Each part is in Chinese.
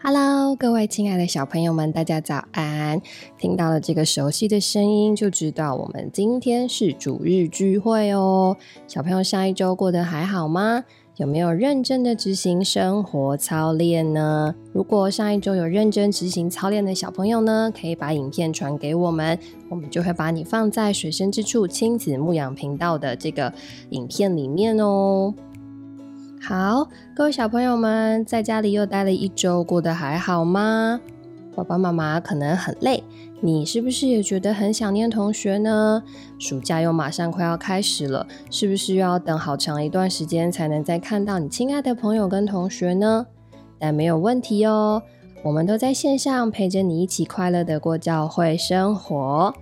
Hello，各位亲爱的小朋友们，大家早安！听到了这个熟悉的声音，就知道我们今天是主日聚会哦。小朋友上一周过得还好吗？有没有认真的执行生活操练呢？如果上一周有认真执行操练的小朋友呢，可以把影片传给我们，我们就会把你放在水深之处亲子牧养频道的这个影片里面哦。好，各位小朋友们，在家里又待了一周，过得还好吗？爸爸妈妈可能很累，你是不是也觉得很想念同学呢？暑假又马上快要开始了，是不是又要等好长一段时间才能再看到你亲爱的朋友跟同学呢？但没有问题哦，我们都在线上陪着你一起快乐的过教会生活。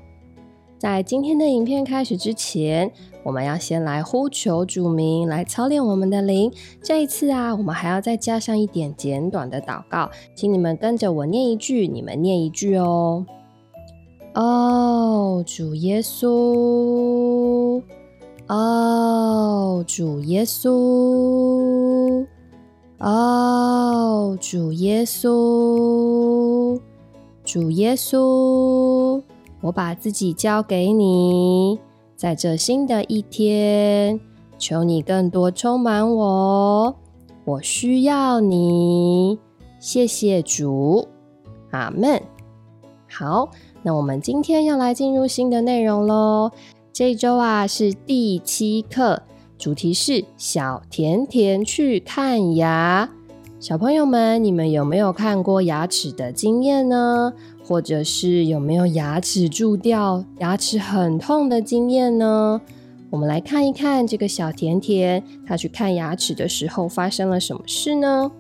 在今天的影片开始之前，我们要先来呼求主名，来操练我们的灵。这一次啊，我们还要再加上一点简短的祷告，请你们跟着我念一句，你们念一句哦。哦，主耶稣，哦，主耶稣，哦，主耶稣，主耶稣。我把自己交给你，在这新的一天，求你更多充满我，我需要你。谢谢主，阿门。好，那我们今天要来进入新的内容喽。这一周啊是第七课，主题是小甜甜去看牙。小朋友们，你们有没有看过牙齿的经验呢？或者是有没有牙齿蛀掉、牙齿很痛的经验呢？我们来看一看这个小甜甜，她去看牙齿的时候发生了什么事呢？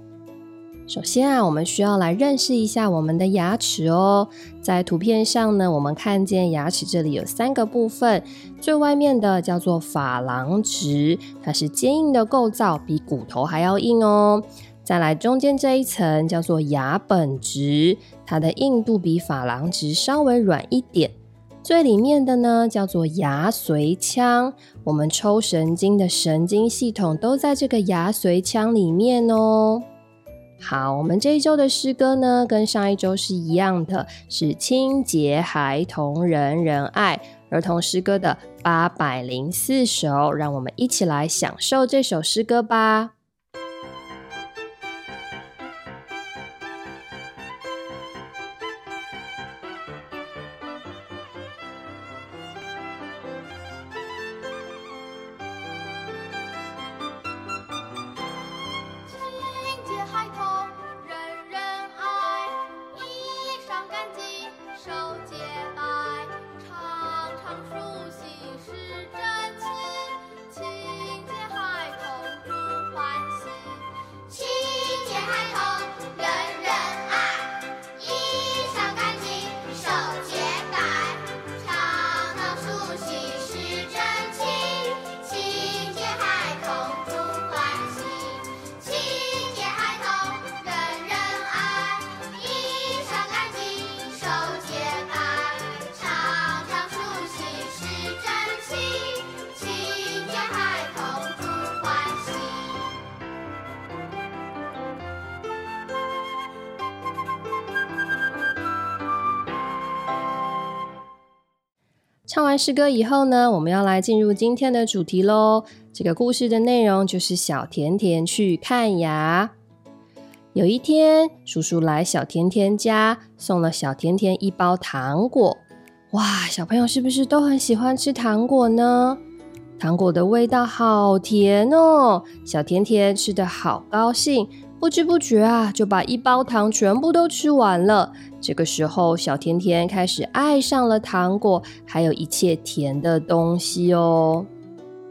首先啊，我们需要来认识一下我们的牙齿哦。在图片上呢，我们看见牙齿这里有三个部分，最外面的叫做珐琅质，它是坚硬的构造，比骨头还要硬哦。再来，中间这一层叫做牙本质，它的硬度比珐琅质稍微软一点。最里面的呢叫做牙髓腔，我们抽神经的神经系统都在这个牙髓腔里面哦。好，我们这一周的诗歌呢，跟上一周是一样的，是清洁孩童人人爱儿童诗歌的八百零四首，让我们一起来享受这首诗歌吧。唱完诗歌以后呢，我们要来进入今天的主题喽。这个故事的内容就是小甜甜去看牙。有一天，叔叔来小甜甜家，送了小甜甜一包糖果。哇，小朋友是不是都很喜欢吃糖果呢？糖果的味道好甜哦，小甜甜吃的好高兴。不知不觉啊，就把一包糖全部都吃完了。这个时候，小甜甜开始爱上了糖果，还有一切甜的东西哦。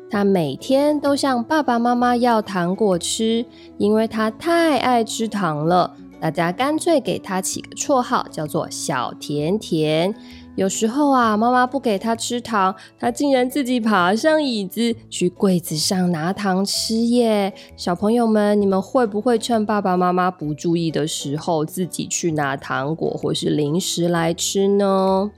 他每天都向爸爸妈妈要糖果吃，因为他太爱吃糖了。大家干脆给他起个绰号，叫做小甜甜。有时候啊，妈妈不给他吃糖，他竟然自己爬上椅子去柜子上拿糖吃耶！小朋友们，你们会不会趁爸爸妈妈不注意的时候，自己去拿糖果或是零食来吃呢？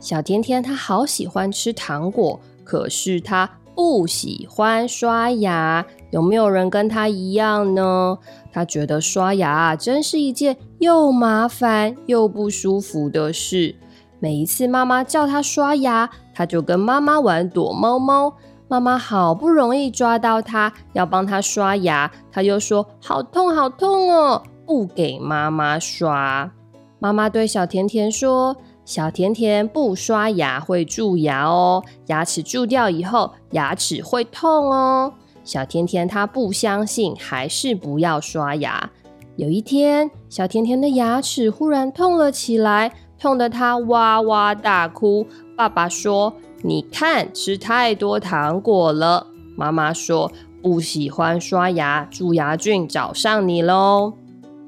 小甜甜他好喜欢吃糖果，可是他不喜欢刷牙，有没有人跟他一样呢？他觉得刷牙真是一件又麻烦又不舒服的事。每一次妈妈叫他刷牙，他就跟妈妈玩躲猫猫。妈妈好不容易抓到他，要帮他刷牙，他又说好痛好痛哦，不给妈妈刷。妈妈对小甜甜说：“小甜甜不刷牙会蛀牙哦，牙齿蛀掉以后，牙齿会痛哦。”小甜甜他不相信，还是不要刷牙。有一天，小甜甜的牙齿忽然痛了起来，痛得她哇哇大哭。爸爸说：“你看，吃太多糖果了。”妈妈说：“不喜欢刷牙，蛀牙菌找上你喽。”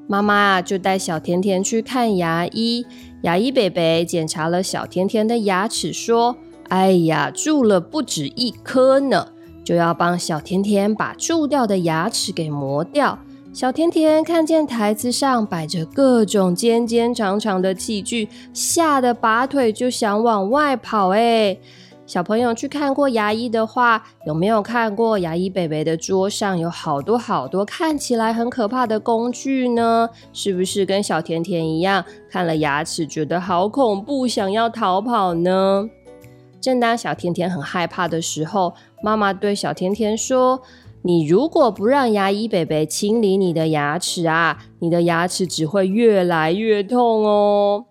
妈妈，就带小甜甜去看牙医。牙医伯伯检查了小甜甜的牙齿，说：“哎呀，蛀了不止一颗呢。”就要帮小甜甜把蛀掉的牙齿给磨掉。小甜甜看见台子上摆着各种尖尖长长的器具，吓得拔腿就想往外跑。哎，小朋友去看过牙医的话，有没有看过牙医北北的桌上有好多好多看起来很可怕的工具呢？是不是跟小甜甜一样，看了牙齿觉得好恐怖，想要逃跑呢？正当小甜甜很害怕的时候，妈妈对小甜甜说：“你如果不让牙医北北清理你的牙齿啊，你的牙齿只会越来越痛哦。”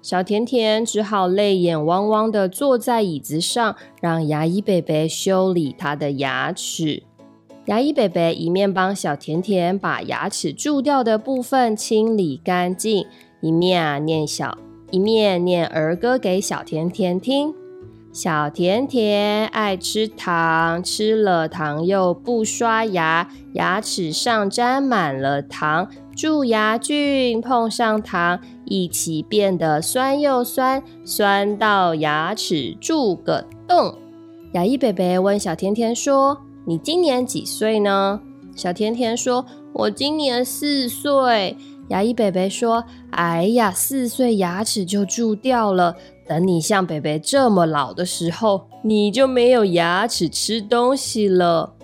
小甜甜只好泪眼汪汪的坐在椅子上，让牙医北北修理他的牙齿。牙医北北一面帮小甜甜把牙齿蛀掉的部分清理干净，一面啊念小一面念儿歌给小甜甜听。小甜甜爱吃糖，吃了糖又不刷牙，牙齿上沾满了糖，蛀牙菌碰上糖，一起变得酸又酸，酸到牙齿蛀个洞。牙医伯伯问小甜甜说：“你今年几岁呢？”小甜甜说：“我今年四岁。”牙医伯伯说：“哎呀，四岁牙齿就蛀掉了。”等你像北北这么老的时候，你就没有牙齿吃东西了。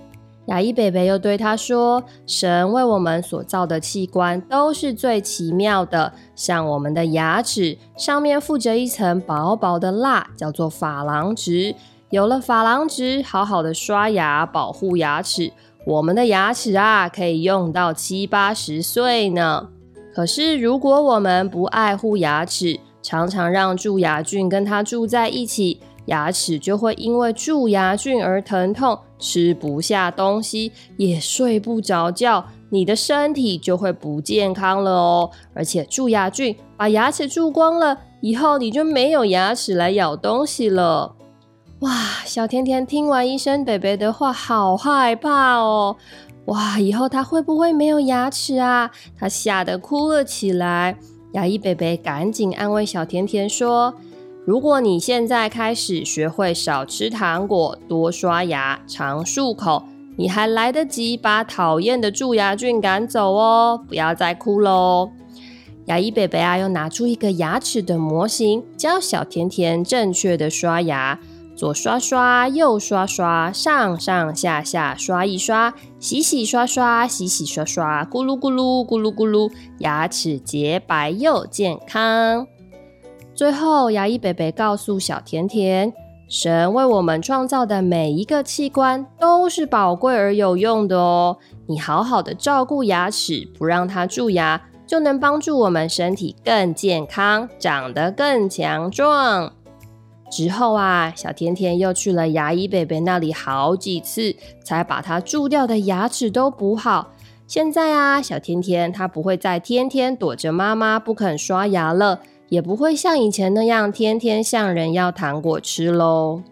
牙医北北又对他说：“神为我们所造的器官都是最奇妙的，像我们的牙齿上面附着一层薄薄的蜡，叫做珐琅质。有了珐琅质，好好的刷牙保护牙齿，我们的牙齿啊可以用到七八十岁呢。可是如果我们不爱护牙齿，常常让蛀牙菌跟它住在一起，牙齿就会因为蛀牙菌而疼痛，吃不下东西，也睡不着觉，你的身体就会不健康了哦。而且蛀牙菌把牙齿蛀光了以后，你就没有牙齿来咬东西了。哇，小甜甜听完医生北北的话，好害怕哦。哇，以后他会不会没有牙齿啊？他吓得哭了起来。牙医贝贝赶紧安慰小甜甜说：“如果你现在开始学会少吃糖果、多刷牙、常漱口，你还来得及把讨厌的蛀牙菌赶走哦！不要再哭喽。”牙医贝贝啊，又拿出一个牙齿的模型，教小甜甜正确的刷牙。左刷刷，右刷刷，上上下下刷一刷，洗洗刷刷，洗洗刷刷，咕噜咕噜，咕噜咕噜，牙齿洁白又健康。最后，牙医北北告诉小甜甜：神为我们创造的每一个器官都是宝贵而有用的哦。你好好的照顾牙齿，不让它蛀牙，就能帮助我们身体更健康，长得更强壮。之后啊，小甜甜又去了牙医贝贝那里好几次，才把他蛀掉的牙齿都补好。现在啊，小甜甜她不会再天天躲着妈妈不肯刷牙了，也不会像以前那样天天向人要糖果吃喽。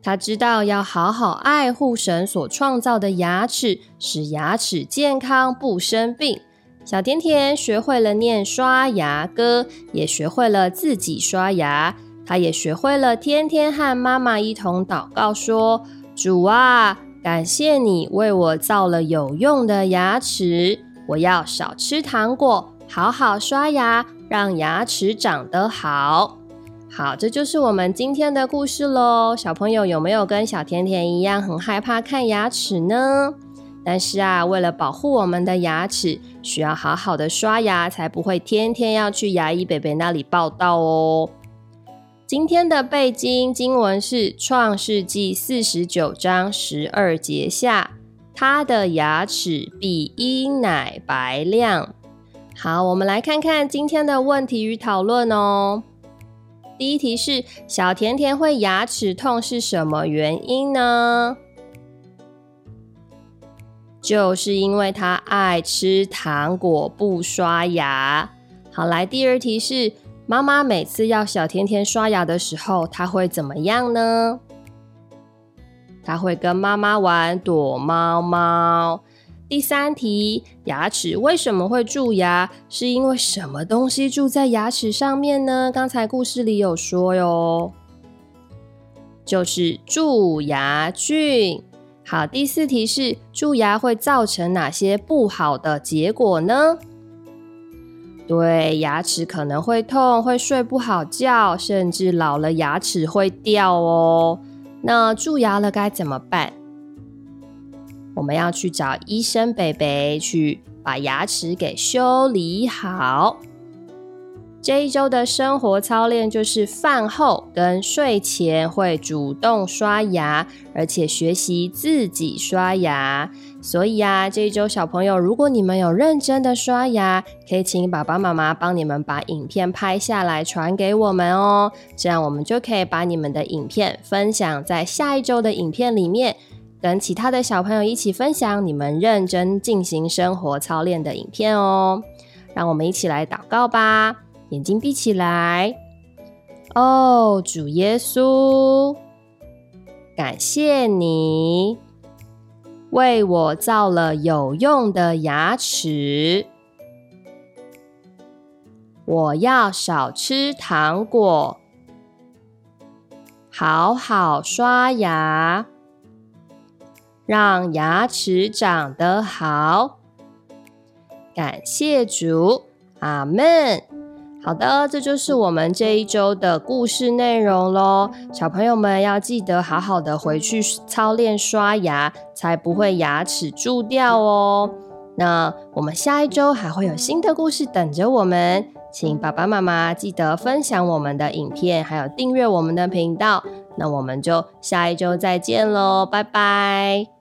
她知道要好好爱护神所创造的牙齿，使牙齿健康不生病。小甜甜学会了念刷牙歌，也学会了自己刷牙。他也学会了天天和妈妈一同祷告，说：“主啊，感谢你为我造了有用的牙齿，我要少吃糖果，好好刷牙，让牙齿长得好。”好，这就是我们今天的故事喽。小朋友有没有跟小甜甜一样很害怕看牙齿呢？但是啊，为了保护我们的牙齿，需要好好的刷牙，才不会天天要去牙医北北那里报道哦。今天的背经经文是《创世纪》四十九章十二节下，他的牙齿比婴奶白亮。好，我们来看看今天的问题与讨论哦。第一题是：小甜甜会牙齿痛是什么原因呢？就是因为他爱吃糖果，不刷牙。好，来第二题是。妈妈每次要小甜甜刷牙的时候，他会怎么样呢？他会跟妈妈玩躲猫猫。第三题，牙齿为什么会蛀牙？是因为什么东西蛀在牙齿上面呢？刚才故事里有说哟，就是蛀牙菌。好，第四题是蛀牙会造成哪些不好的结果呢？对，牙齿可能会痛，会睡不好觉，甚至老了牙齿会掉哦。那蛀牙了该怎么办？我们要去找医生北北去把牙齿给修理好。这一周的生活操练就是饭后跟睡前会主动刷牙，而且学习自己刷牙。所以啊，这一周小朋友，如果你们有认真的刷牙，可以请爸爸妈妈帮你们把影片拍下来传给我们哦。这样我们就可以把你们的影片分享在下一周的影片里面，跟其他的小朋友一起分享你们认真进行生活操练的影片哦。让我们一起来祷告吧。眼睛闭起来。哦，主耶稣，感谢你为我造了有用的牙齿。我要少吃糖果，好好刷牙，让牙齿长得好。感谢主，阿门。好的，这就是我们这一周的故事内容喽。小朋友们要记得好好的回去操练刷牙，才不会牙齿蛀掉哦。那我们下一周还会有新的故事等着我们，请爸爸妈妈记得分享我们的影片，还有订阅我们的频道。那我们就下一周再见喽，拜拜。